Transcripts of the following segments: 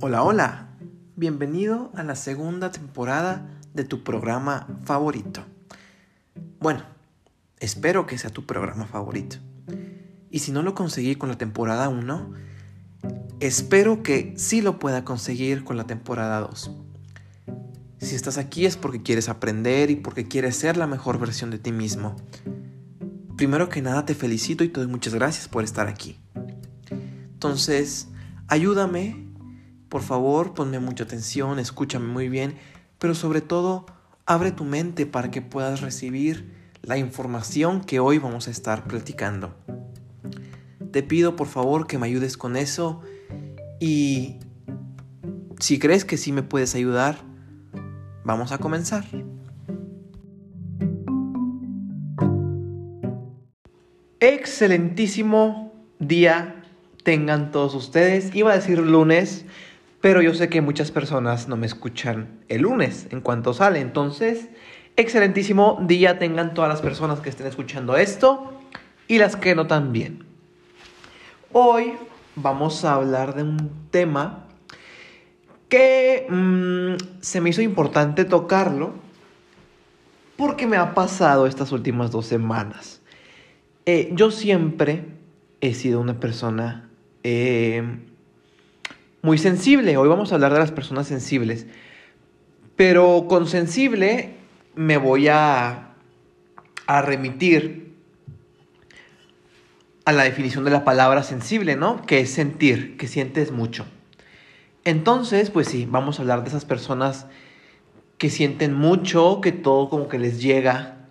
Hola, hola. Bienvenido a la segunda temporada de tu programa favorito. Bueno, espero que sea tu programa favorito. Y si no lo conseguí con la temporada 1, espero que sí lo pueda conseguir con la temporada 2. Si estás aquí es porque quieres aprender y porque quieres ser la mejor versión de ti mismo. Primero que nada te felicito y te doy muchas gracias por estar aquí. Entonces, ayúdame, por favor, ponme mucha atención, escúchame muy bien, pero sobre todo, abre tu mente para que puedas recibir la información que hoy vamos a estar platicando. Te pido por favor que me ayudes con eso y si crees que sí me puedes ayudar, vamos a comenzar. Excelentísimo día tengan todos ustedes. Iba a decir lunes, pero yo sé que muchas personas no me escuchan el lunes en cuanto sale. Entonces, excelentísimo día tengan todas las personas que estén escuchando esto y las que no también. Hoy vamos a hablar de un tema que mm, se me hizo importante tocarlo porque me ha pasado estas últimas dos semanas. Eh, yo siempre he sido una persona eh, muy sensible. Hoy vamos a hablar de las personas sensibles. Pero con sensible me voy a, a remitir a la definición de la palabra sensible, ¿no? Que es sentir, que sientes mucho. Entonces, pues sí, vamos a hablar de esas personas que sienten mucho, que todo como que les llega,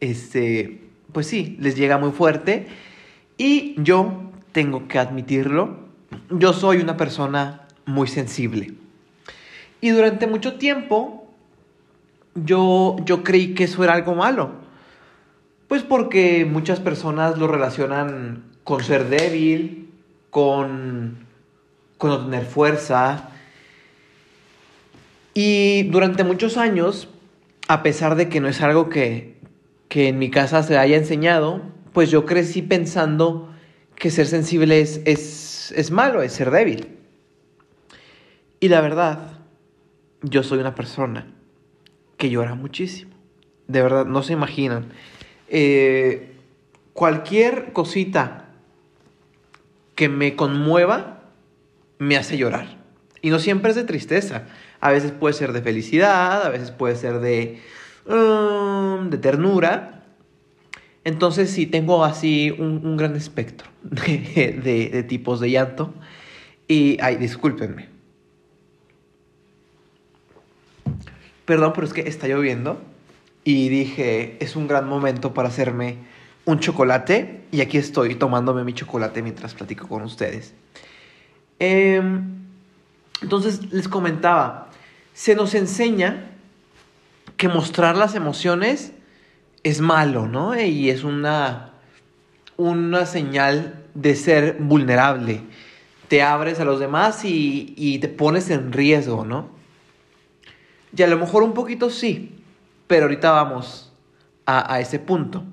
este, pues sí, les llega muy fuerte. Y yo tengo que admitirlo, yo soy una persona muy sensible. Y durante mucho tiempo yo, yo creí que eso era algo malo. Pues porque muchas personas lo relacionan con ser débil, con, con no tener fuerza. Y durante muchos años, a pesar de que no es algo que, que en mi casa se haya enseñado, pues yo crecí pensando que ser sensible es, es, malo, es ser débil. Y la verdad, yo soy una persona que llora muchísimo. De verdad, no se imaginan. Eh, cualquier cosita que me conmueva me hace llorar. Y no siempre es de tristeza. A veces puede ser de felicidad, a veces puede ser de Um, de ternura. Entonces sí, tengo así un, gran espectro de, tipos de llanto. Y, ay, discúlpenme. Perdón, pero es que está lloviendo. Y dije, es un gran momento para hacerme un chocolate. Y aquí estoy tomándome mi chocolate mientras platico con ustedes. Em, entonces les comentaba, se nos enseña que mostrar las emociones es malo, ¿no? Y es una, una señal de ser vulnerable. Te abres a los demás y, te pones en riesgo, ¿no? Y a lo mejor un poquito sí, pero ahorita vamos a, ese punto.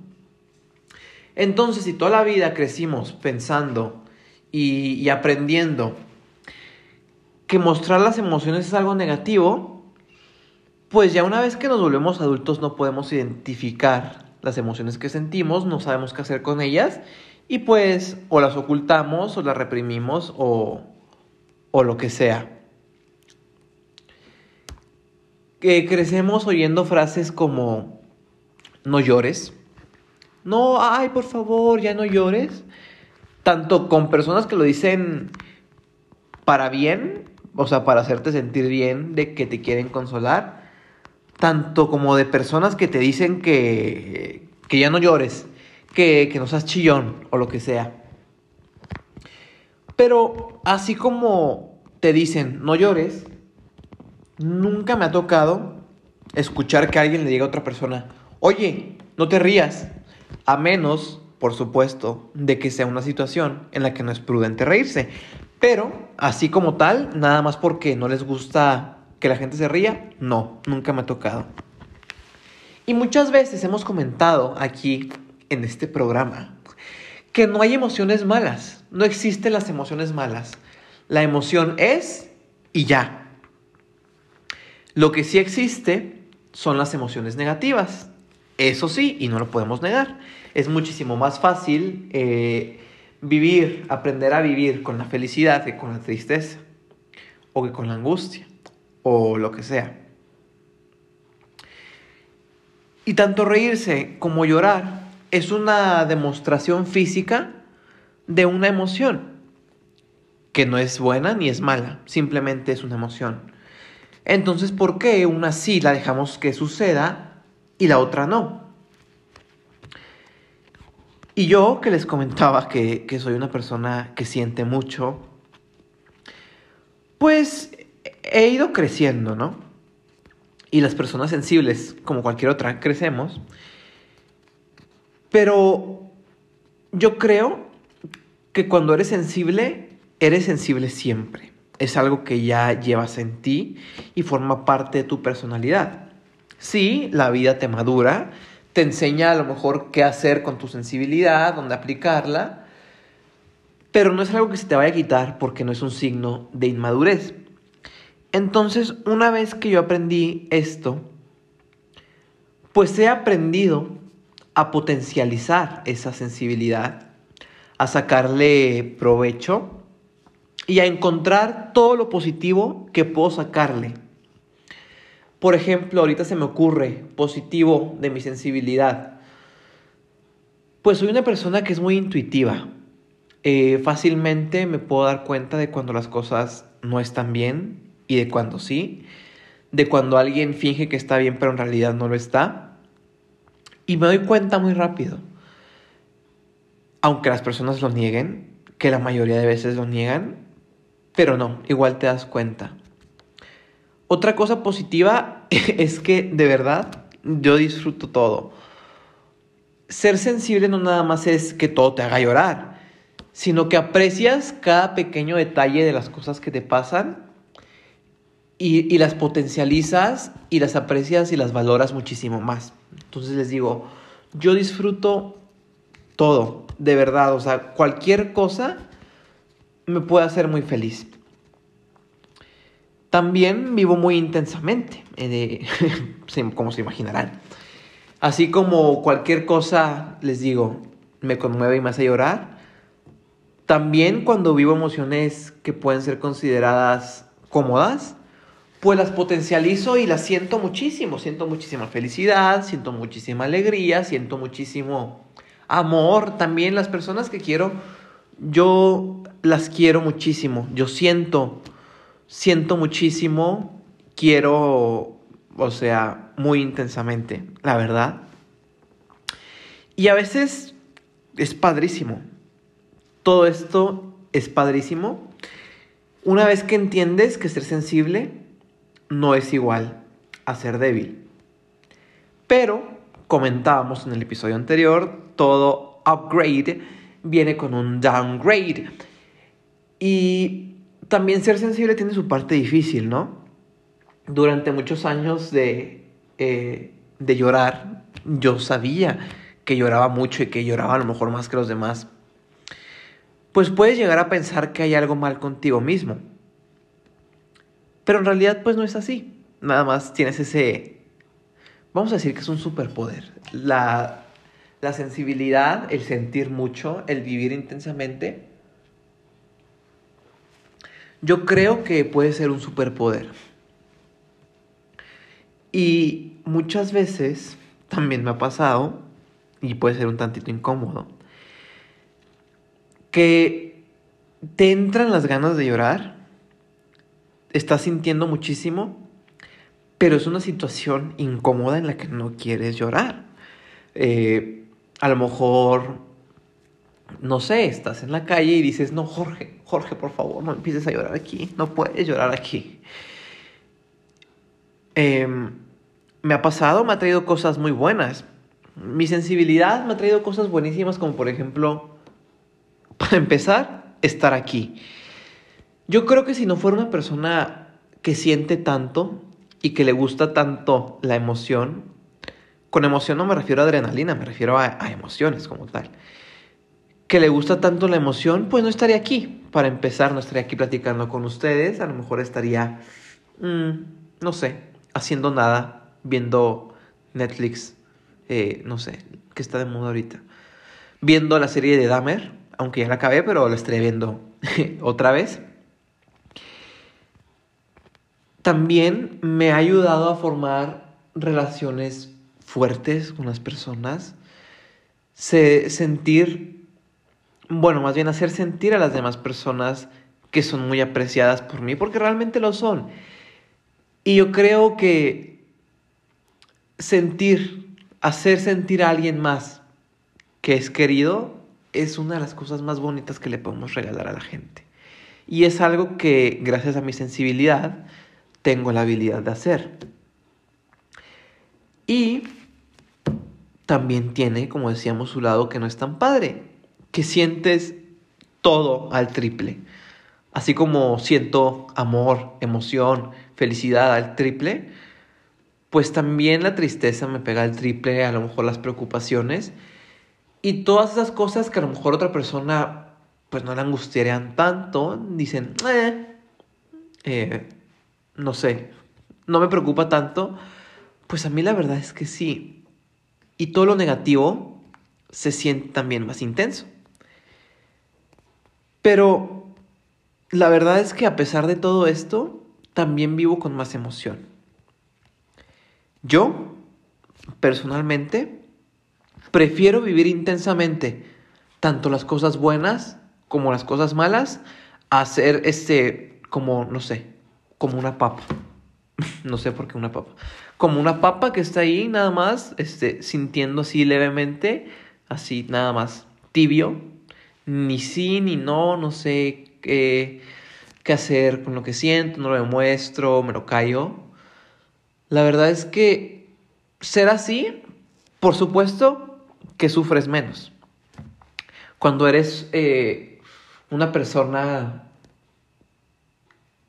Entonces, si toda la vida crecimos pensando y, y aprendiendo que mostrar las emociones es algo negativo, pues ya una vez que nos volvemos adultos no podemos identificar las emociones que sentimos, no sabemos qué hacer con ellas y pues o las ocultamos o las reprimimos o, o lo que sea. Que crecemos oyendo frases como no llores. No, ay, por favor, ya no llores. Tanto con personas que lo dicen para bien, o sea, para hacerte sentir bien de que te quieren consolar, tanto como de personas que te dicen que, que ya no llores, que, que no seas chillón o lo que sea. Pero así como te dicen no llores, nunca me ha tocado escuchar que alguien le diga a otra persona, oye, no te rías, a menos, por supuesto, de que sea una situación en la que no es prudente reírse. Pero, así como tal, nada más porque no les gusta ¿Que la gente se ría? No, nunca me ha tocado. Y muchas veces hemos comentado aquí en este programa que no hay emociones malas, no existen las emociones malas. La emoción es y ya. Lo que sí existe son las emociones negativas. Eso sí, y no lo podemos negar. Es muchísimo más fácil eh, vivir, aprender a vivir con la felicidad que con la tristeza, o que con la angustia, o lo que sea. Y tanto reírse como llorar es una demostración física de una emoción, que no es buena ni es mala, simplemente es una emoción. Entonces, ¿por qué una sí la dejamos que suceda y la otra no? Y yo que les comentaba que, que soy una persona que siente mucho, pues he ido creciendo, ¿no? Y las personas sensibles, como cualquier otra, crecemos. Pero yo creo que cuando eres sensible, eres sensible siempre. Es algo que ya llevas en ti y forma parte de tu personalidad. Sí, la vida te madura, te enseña a lo mejor qué hacer con tu sensibilidad, dónde aplicarla, pero no es algo que se te vaya a quitar porque no es un signo de inmadurez. Entonces, una vez que yo aprendí esto, pues he aprendido a potencializar esa sensibilidad, a sacarle provecho y a encontrar todo lo positivo que puedo sacarle. Por ejemplo, ahorita se me ocurre positivo de mi sensibilidad. Pues soy una persona que es muy intuitiva. Eh, fácilmente me puedo dar cuenta de cuando las cosas no están bien y de cuando sí. De cuando alguien finge que está bien pero en realidad no lo está. Y me doy cuenta muy rápido. Aunque las personas lo nieguen, que la mayoría de veces lo niegan, pero no, igual te das cuenta. Otra cosa positiva es que de verdad yo disfruto todo. Ser sensible no nada más es que todo te haga llorar, sino que aprecias cada pequeño detalle de las cosas que te pasan y, las potencializas y las aprecias y las valoras muchísimo más. Entonces les digo, yo disfruto todo, de verdad, o sea, cualquier cosa me puede hacer muy feliz. También vivo muy intensamente, eh, como se imaginarán. Así como cualquier cosa, les digo, me conmueve y me hace llorar, también cuando vivo emociones que pueden ser consideradas cómodas, pues las potencializo y las siento muchísimo. Siento muchísima felicidad, siento muchísima alegría, siento muchísimo amor. También las personas que quiero, yo las quiero muchísimo. Yo siento siento muchísimo, quiero, o sea, muy intensamente, la verdad. Y a veces es padrísimo. Todo esto es padrísimo. Una vez que entiendes que ser sensible no es igual a ser débil. Pero, comentábamos en el episodio anterior, todo upgrade viene con un downgrade. Y también ser sensible tiene su parte difícil, ¿no? Durante muchos años de, eh, de llorar, yo sabía que lloraba mucho y que lloraba a lo mejor más que los demás. Pues puedes llegar a pensar que hay algo mal contigo mismo. Pero en realidad pues no es así. Nada más tienes ese, vamos a decir que es un superpoder. La, la sensibilidad, el sentir mucho, el vivir intensamente yo creo que puede ser un superpoder. Y muchas veces también me ha pasado, y puede ser un tantito incómodo, que te entran las ganas de llorar, estás sintiendo muchísimo, pero es una situación incómoda en la que no quieres llorar. Eh, a lo mejor no sé, estás en la calle y dices, no, Jorge, Jorge, por favor, no empieces a llorar aquí, no puedes llorar aquí. Em, me ha pasado, me ha traído cosas muy buenas. Mi sensibilidad me ha traído cosas buenísimas como por ejemplo, para empezar, estar aquí. Yo creo que si no fuera una persona que siente tanto y que le gusta tanto la emoción, con emoción no me refiero a adrenalina, me refiero a emociones como tal que le gusta tanto la emoción, pues no estaría aquí. Para empezar, no estaría aquí platicando con ustedes. A lo mejor estaría, mm, no sé, haciendo nada, viendo Netflix, eh, no sé, que está de moda ahorita. Viendo la serie de Dahmer, aunque ya la acabé, pero la estaré viendo otra vez. También me ha ayudado a formar relaciones fuertes con las personas. Se, sentir, bueno, más bien hacer sentir a las demás personas que son muy apreciadas por mí, porque realmente lo son. Y yo creo que sentir, hacer sentir a alguien más que es querido, es una de las cosas más bonitas que le podemos regalar a la gente. Y es algo que, gracias a mi sensibilidad, tengo la habilidad de hacer. Y también tiene, como decíamos, su lado que no es tan padre, que sientes todo al triple. Así como siento amor, emoción, felicidad al triple, pues también la tristeza me pega al triple, a lo mejor las preocupaciones y todas esas cosas que a lo mejor otra persona pues no le angustiarían tanto, dicen, eh, eh no sé, no me preocupa tanto, pues a mí la verdad es que sí. Y todo lo negativo se siente también más intenso. Pero la verdad es que a pesar de todo esto, también vivo con más emoción. Yo, personalmente, prefiero vivir intensamente tanto las cosas buenas como las cosas malas a ser este, como, no sé, como una papa. no sé por qué una papa. Como una papa que está ahí nada más, este, sintiendo así levemente, así nada más tibio. Ni sí, ni no, no sé qué, qué hacer con lo que siento, no lo demuestro, me lo callo. La verdad es que ser así, por supuesto que sufres menos. Cuando eres eh, una persona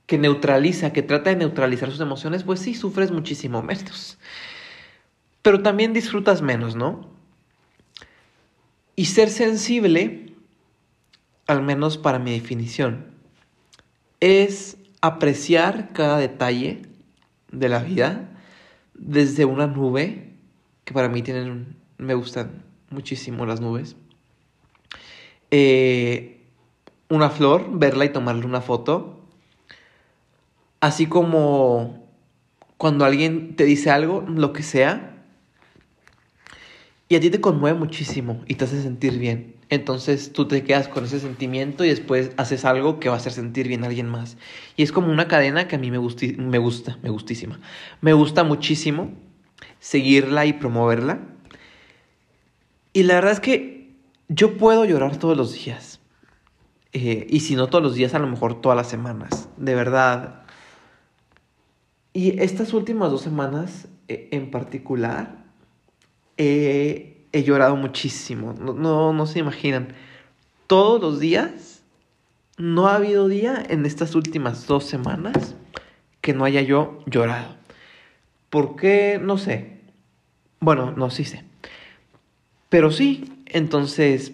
que neutraliza, que trata de neutralizar sus emociones, pues sí, sufres muchísimo menos. Pero también disfrutas menos, ¿no? Y ser sensible, al menos para mi definición, es apreciar cada detalle de la vida desde una nube, que para mí tienen, me gustan muchísimo las nubes. Eh, una flor, verla y tomarle una foto, Así como cuando alguien te dice algo, lo que sea, y a ti te conmueve muchísimo y te hace sentir bien. Entonces tú te quedas con ese sentimiento y después haces algo que va a hacer sentir bien a alguien más. Y es como una cadena que a mí me, me gusta, me gustísima. Me gusta muchísimo seguirla y promoverla. Y la verdad es que yo puedo llorar todos los días. Eh, y si no todos los días, a lo mejor todas las semanas. De verdad, y estas últimas dos semanas e, en particular he llorado muchísimo. No, no, se imaginan. Todos los días, no ha habido día en estas últimas dos semanas que no haya yo llorado. ¿Por qué? No sé. Bueno, no, sí sé. Pero sí, entonces,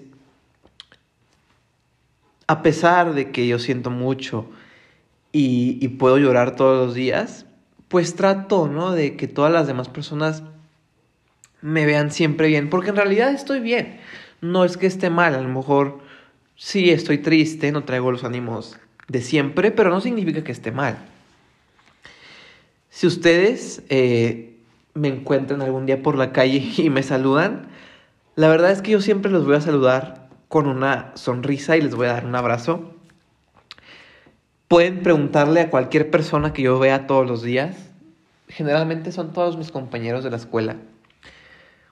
a pesar de que yo siento mucho y puedo llorar todos los días, pues trato, ¿no? De que todas las demás personas me vean siempre bien, porque en realidad estoy bien. No es que esté mal, a lo mejor sí estoy triste, no traigo los ánimos de siempre, pero no significa que esté mal. Si ustedes eh, me encuentran algún día por la calle y me saludan, la verdad es que yo siempre los voy a saludar con una sonrisa y les voy a dar un abrazo. Pueden preguntarle a cualquier persona que yo vea todos los días. Generalmente son todos mis compañeros de la escuela.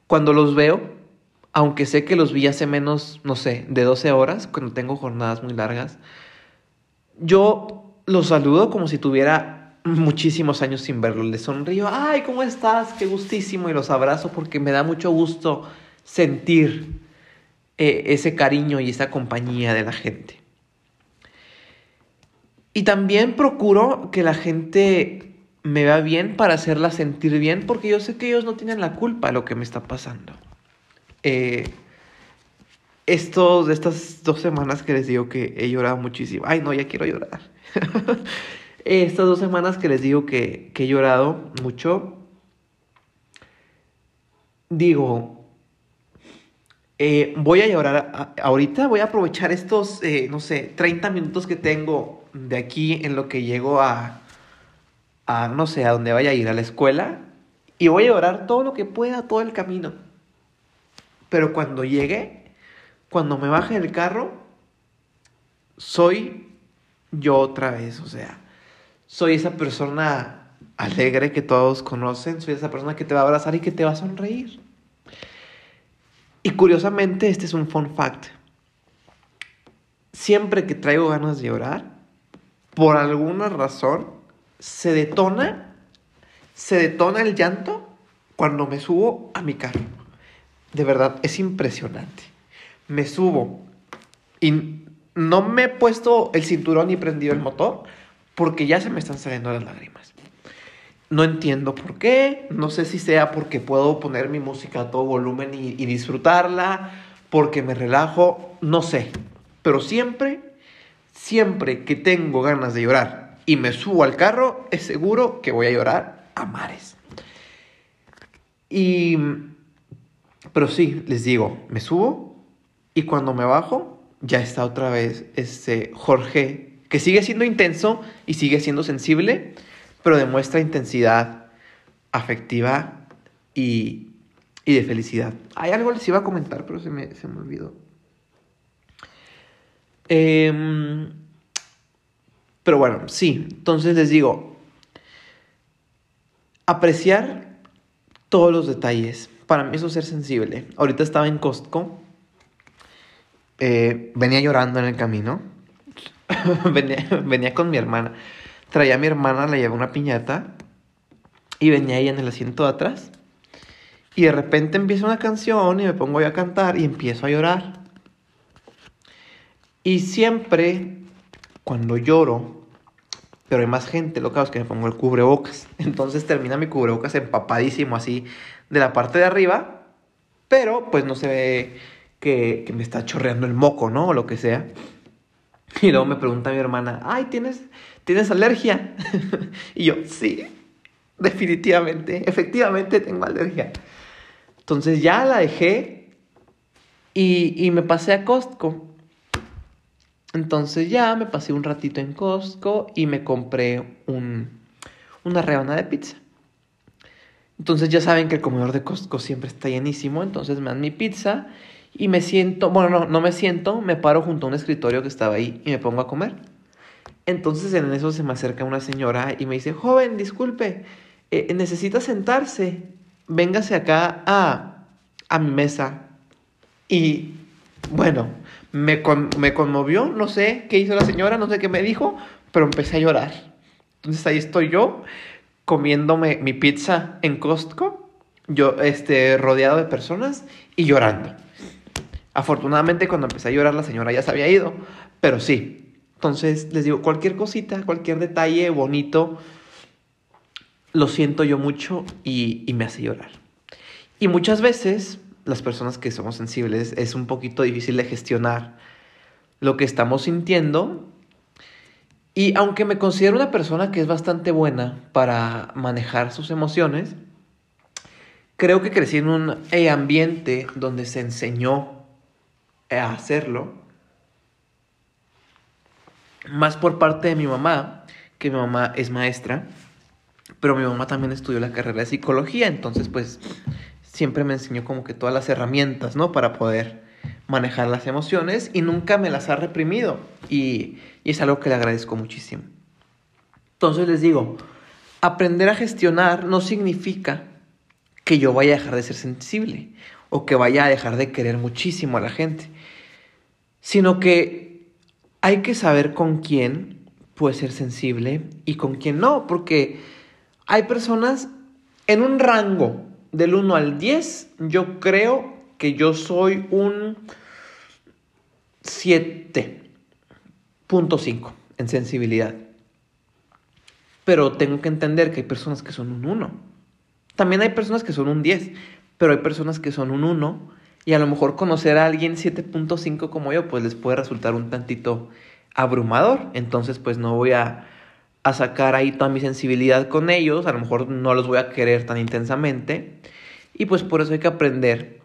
Cuando los veo, aunque sé que los vi hace menos, no sé, de 12 horas, cuando tengo jornadas muy largas, yo los saludo como si tuviera muchísimos años sin verlos. Les sonrío, ay, ¿cómo estás? Qué gustísimo. Y los abrazo porque me da mucho gusto sentir eh, ese cariño y esa compañía de la gente. Y también procuro que la gente me vea bien para hacerla sentir bien, porque yo sé que ellos no tienen la culpa de lo que me está pasando. Eh, estos, estas dos semanas que les digo que he llorado muchísimo. Ay, no, ya quiero llorar. estas dos semanas que les digo que he llorado mucho. Digo, eh, voy a llorar ahorita, voy a aprovechar estos, eh, no sé, 30 minutos que tengo de aquí en lo que llego a, a, no sé, a donde vaya a ir, a la escuela, y voy a llorar todo lo que pueda, todo el camino. Pero cuando llegue, cuando me baje del carro, soy yo otra vez, o sea, soy esa persona alegre que todos conocen, soy esa persona que te va a abrazar y que te va a sonreír. Y curiosamente, este es un fun fact. Siempre que traigo ganas de llorar, por alguna razón, se detona, se detona el llanto cuando me subo a mi carro. De verdad, es impresionante me subo y no me he puesto el cinturón ni prendido el motor porque ya se me están saliendo las lágrimas. No entiendo por qué, no sé si sea porque puedo poner mi música a todo volumen y, disfrutarla, porque me relajo, no sé. Pero siempre, siempre que tengo ganas de llorar y me subo al carro, es seguro que voy a llorar a mares. Y, pero sí, les digo, me subo y cuando me bajo, ya está otra vez este Jorge, que sigue siendo intenso y sigue siendo sensible, pero demuestra intensidad afectiva y, y de felicidad. Hay algo les iba a comentar, pero se me, se me olvidó. Em, pero bueno, sí, entonces les digo, apreciar todos los detalles. Para mí eso es ser sensible. Ahorita estaba en Costco eh, venía llorando en el camino. venía, con mi hermana. Traía a mi hermana, le llevé una piñata. Y venía ella en el asiento de atrás. Y de repente empieza una canción y me pongo a cantar y empiezo a llorar. Y siempre, cuando lloro, pero hay más gente, lo que es que me pongo el cubrebocas. Entonces termina mi cubrebocas empapadísimo así de la parte de arriba, pero pues no se ve que, me está chorreando el moco, ¿no? O lo que sea. Y luego me pregunta mi hermana, ay, ¿tienes, ¿tienes alergia? y yo, sí, definitivamente, efectivamente tengo alergia. Entonces ya la dejé y, me pasé a Costco. Entonces ya me pasé un ratito en Costco y me compré un, una rebanada de pizza. Entonces ya saben que el comedor de Costco siempre está llenísimo, entonces me dan mi pizza y me siento, bueno, no, no me siento, me paro junto a un escritorio que estaba ahí y me pongo a comer. Entonces en eso se me acerca una señora y me dice, joven, disculpe, eh, necesita sentarse, véngase acá a, a mi mesa. Y bueno, me, me conmovió, no sé qué hizo la señora, no sé qué me dijo, pero empecé a llorar. Entonces ahí estoy yo comiéndome mi pizza en Costco, yo este, rodeado de personas y llorando. Afortunadamente cuando empecé a llorar la señora ya se había ido, pero sí. Entonces les digo, cualquier cosita, cualquier detalle bonito, lo siento yo mucho y, me hace llorar. Y muchas veces las personas que somos sensibles es un poquito difícil de gestionar lo que estamos sintiendo. Y aunque me considero una persona que es bastante buena para manejar sus emociones, creo que crecí en un ambiente donde se enseñó a hacerlo. Más por parte de mi mamá, que mi mamá es maestra, pero mi mamá también estudió la carrera de psicología, entonces pues siempre me enseñó como que todas las herramientas, ¿no? Para poder manejar las emociones y nunca me las ha reprimido y, y es algo que le agradezco muchísimo. Entonces les digo, aprender a gestionar no significa que yo vaya a dejar de ser sensible o que vaya a dejar de querer muchísimo a la gente sino que hay que saber con quién puede ser sensible y con quién no, porque hay personas en un rango del 1 al 10, yo creo que yo soy un 7.5 en sensibilidad. Pero tengo que entender que hay personas que son un 1. También hay personas que son un 10, pero hay personas que son un 1 Y a lo mejor conocer a alguien 7.5 como yo, pues les puede resultar un tantito abrumador. Entonces, pues no voy a, a sacar ahí toda mi sensibilidad con ellos. A lo mejor no los voy a querer tan intensamente. Y pues por eso hay que aprender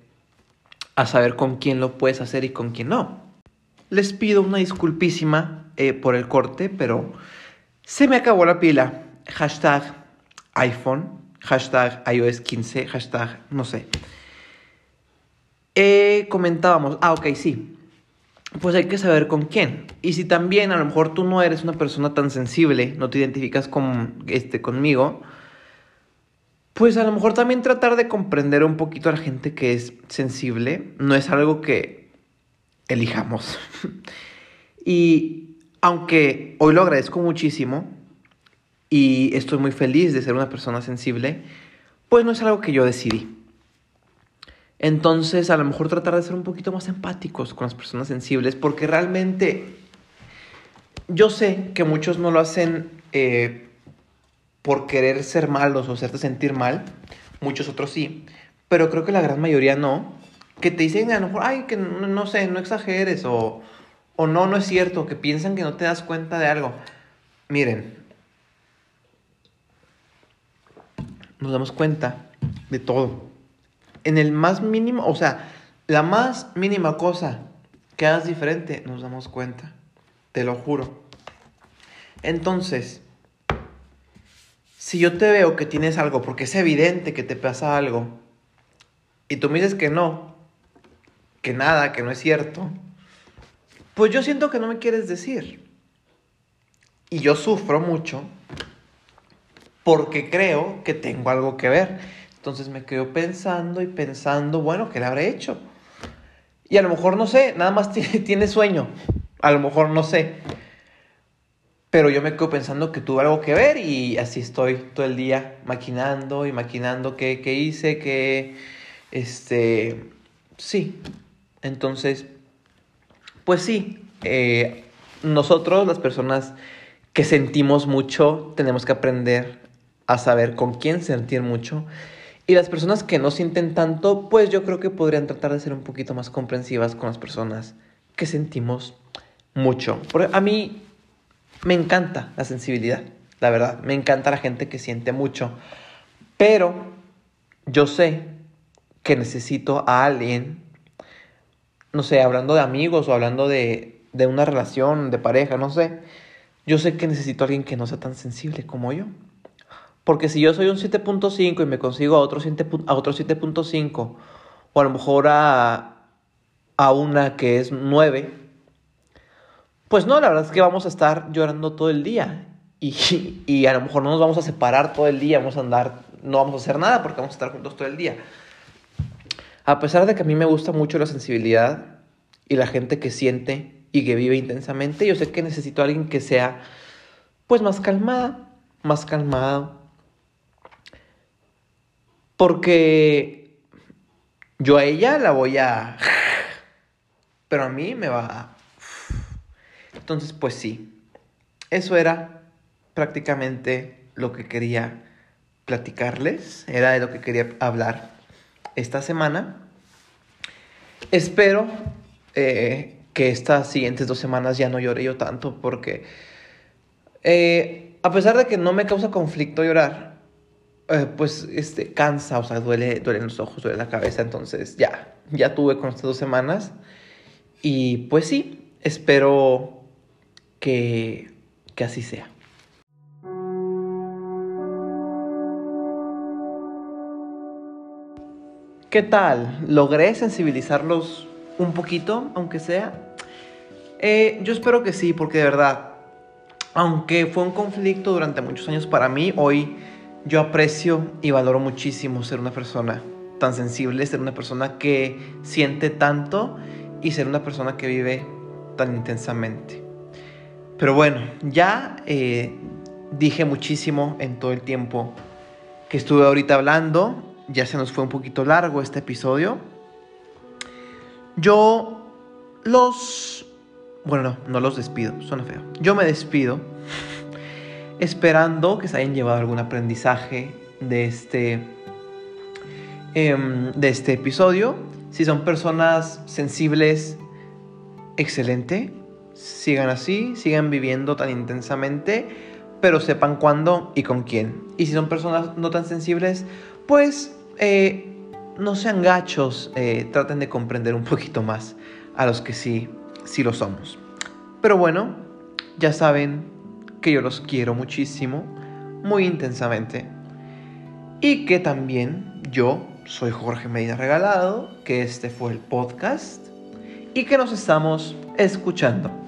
a saber con quién lo puedes hacer y con quién no. Les pido una disculpísima eh, por el corte, pero se me acabó la pila. Hashtag iPhone, hashtag iOS 15, hashtag no sé. Eh, comentábamos, ah, ok, sí. Pues hay que saber con quién. Y si también a lo mejor tú no eres una persona tan sensible, no te identificas con, este, conmigo, pues a lo mejor también tratar de comprender un poquito a la gente que es sensible no es algo que elijamos. y aunque hoy lo agradezco muchísimo y estoy muy feliz de ser una persona sensible, pues no es algo que yo decidí. Entonces, a lo mejor tratar de ser un poquito más empáticos con las personas sensibles, porque realmente yo sé que muchos no lo hacen eh, por querer ser malos o hacerte sentir mal, muchos otros sí, pero creo que la gran mayoría no, que te dicen a lo mejor, ay, que no, sé, no exageres, o, o no, no es cierto, que piensan que no te das cuenta de algo. Miren, nos damos cuenta de todo en el más mínimo, o sea, la más mínima cosa que hagas diferente, nos damos cuenta. Te lo juro. Entonces, si yo te veo que tienes algo, porque es evidente que te pasa algo, y tú me dices que no, que nada, que no es cierto, pues yo siento que no me quieres decir. Y yo sufro mucho porque creo que tengo algo que ver. Entonces me quedo pensando y pensando, bueno, ¿qué le habré hecho? Y a lo mejor no sé, nada más tiene, sueño. A lo mejor no sé. Pero yo me quedo pensando que tuvo algo que ver y así estoy todo el día maquinando y maquinando qué, hice, qué, este, sí. Entonces, pues sí, eh, nosotros las personas que sentimos mucho tenemos que aprender a saber con quién sentir mucho y las personas que no sienten tanto, pues yo creo que podrían tratar de ser un poquito más comprensivas con las personas que sentimos mucho. Porque a mí me encanta la sensibilidad, la verdad. Me encanta la gente que siente mucho. Pero yo sé que necesito a alguien, no sé, hablando de amigos o hablando de, de una relación, de pareja, no sé. Yo sé que necesito a alguien que no sea tan sensible como yo. Porque si yo soy un 7.5 y me consigo a otro 7.5, o a lo mejor a, a una que es 9, pues no, la verdad es que vamos a estar llorando todo el día. Y, y, a lo mejor no nos vamos a separar todo el día, vamos a andar, no vamos a hacer nada porque vamos a estar juntos todo el día. A pesar de que a mí me gusta mucho la sensibilidad y la gente que siente y que vive intensamente, yo sé que necesito a alguien que sea pues más calmada, más calmado, porque yo a ella la voy a... Pero a mí me va... Entonces, pues sí. Eso era prácticamente lo que quería platicarles. Era de lo que quería hablar esta semana. Espero eh, que estas siguientes dos semanas ya no llore yo tanto porque eh, a pesar de que no me causa conflicto llorar, eh, pues este, cansa, o sea, duele, duele los ojos, duele la cabeza, entonces ya, ya tuve con estas dos semanas y pues sí, espero que, que así sea. ¿Qué tal? ¿Logré sensibilizarlos un poquito, aunque sea? Eh, yo espero que sí, porque de verdad, aunque fue un conflicto durante muchos años para mí, hoy yo aprecio y valoro muchísimo ser una persona tan sensible, ser una persona que siente tanto y ser una persona que vive tan intensamente. Pero bueno, ya eh, dije muchísimo en todo el tiempo que estuve ahorita hablando. Ya se nos fue un poquito largo este episodio. Yo los... Bueno, no, no los despido, suena feo. Yo me despido esperando que se hayan llevado algún aprendizaje de este, em, de este episodio. Si son personas sensibles, excelente. Sigan así, sigan viviendo tan intensamente, pero sepan cuándo y con quién. Y si son personas no tan sensibles, pues eh, no sean gachos, eh, traten de comprender un poquito más a los que sí, sí lo somos. Pero bueno, ya saben que yo los quiero muchísimo, muy intensamente. Y que también yo soy Jorge Medina Regalado, que este fue el podcast y que nos estamos escuchando.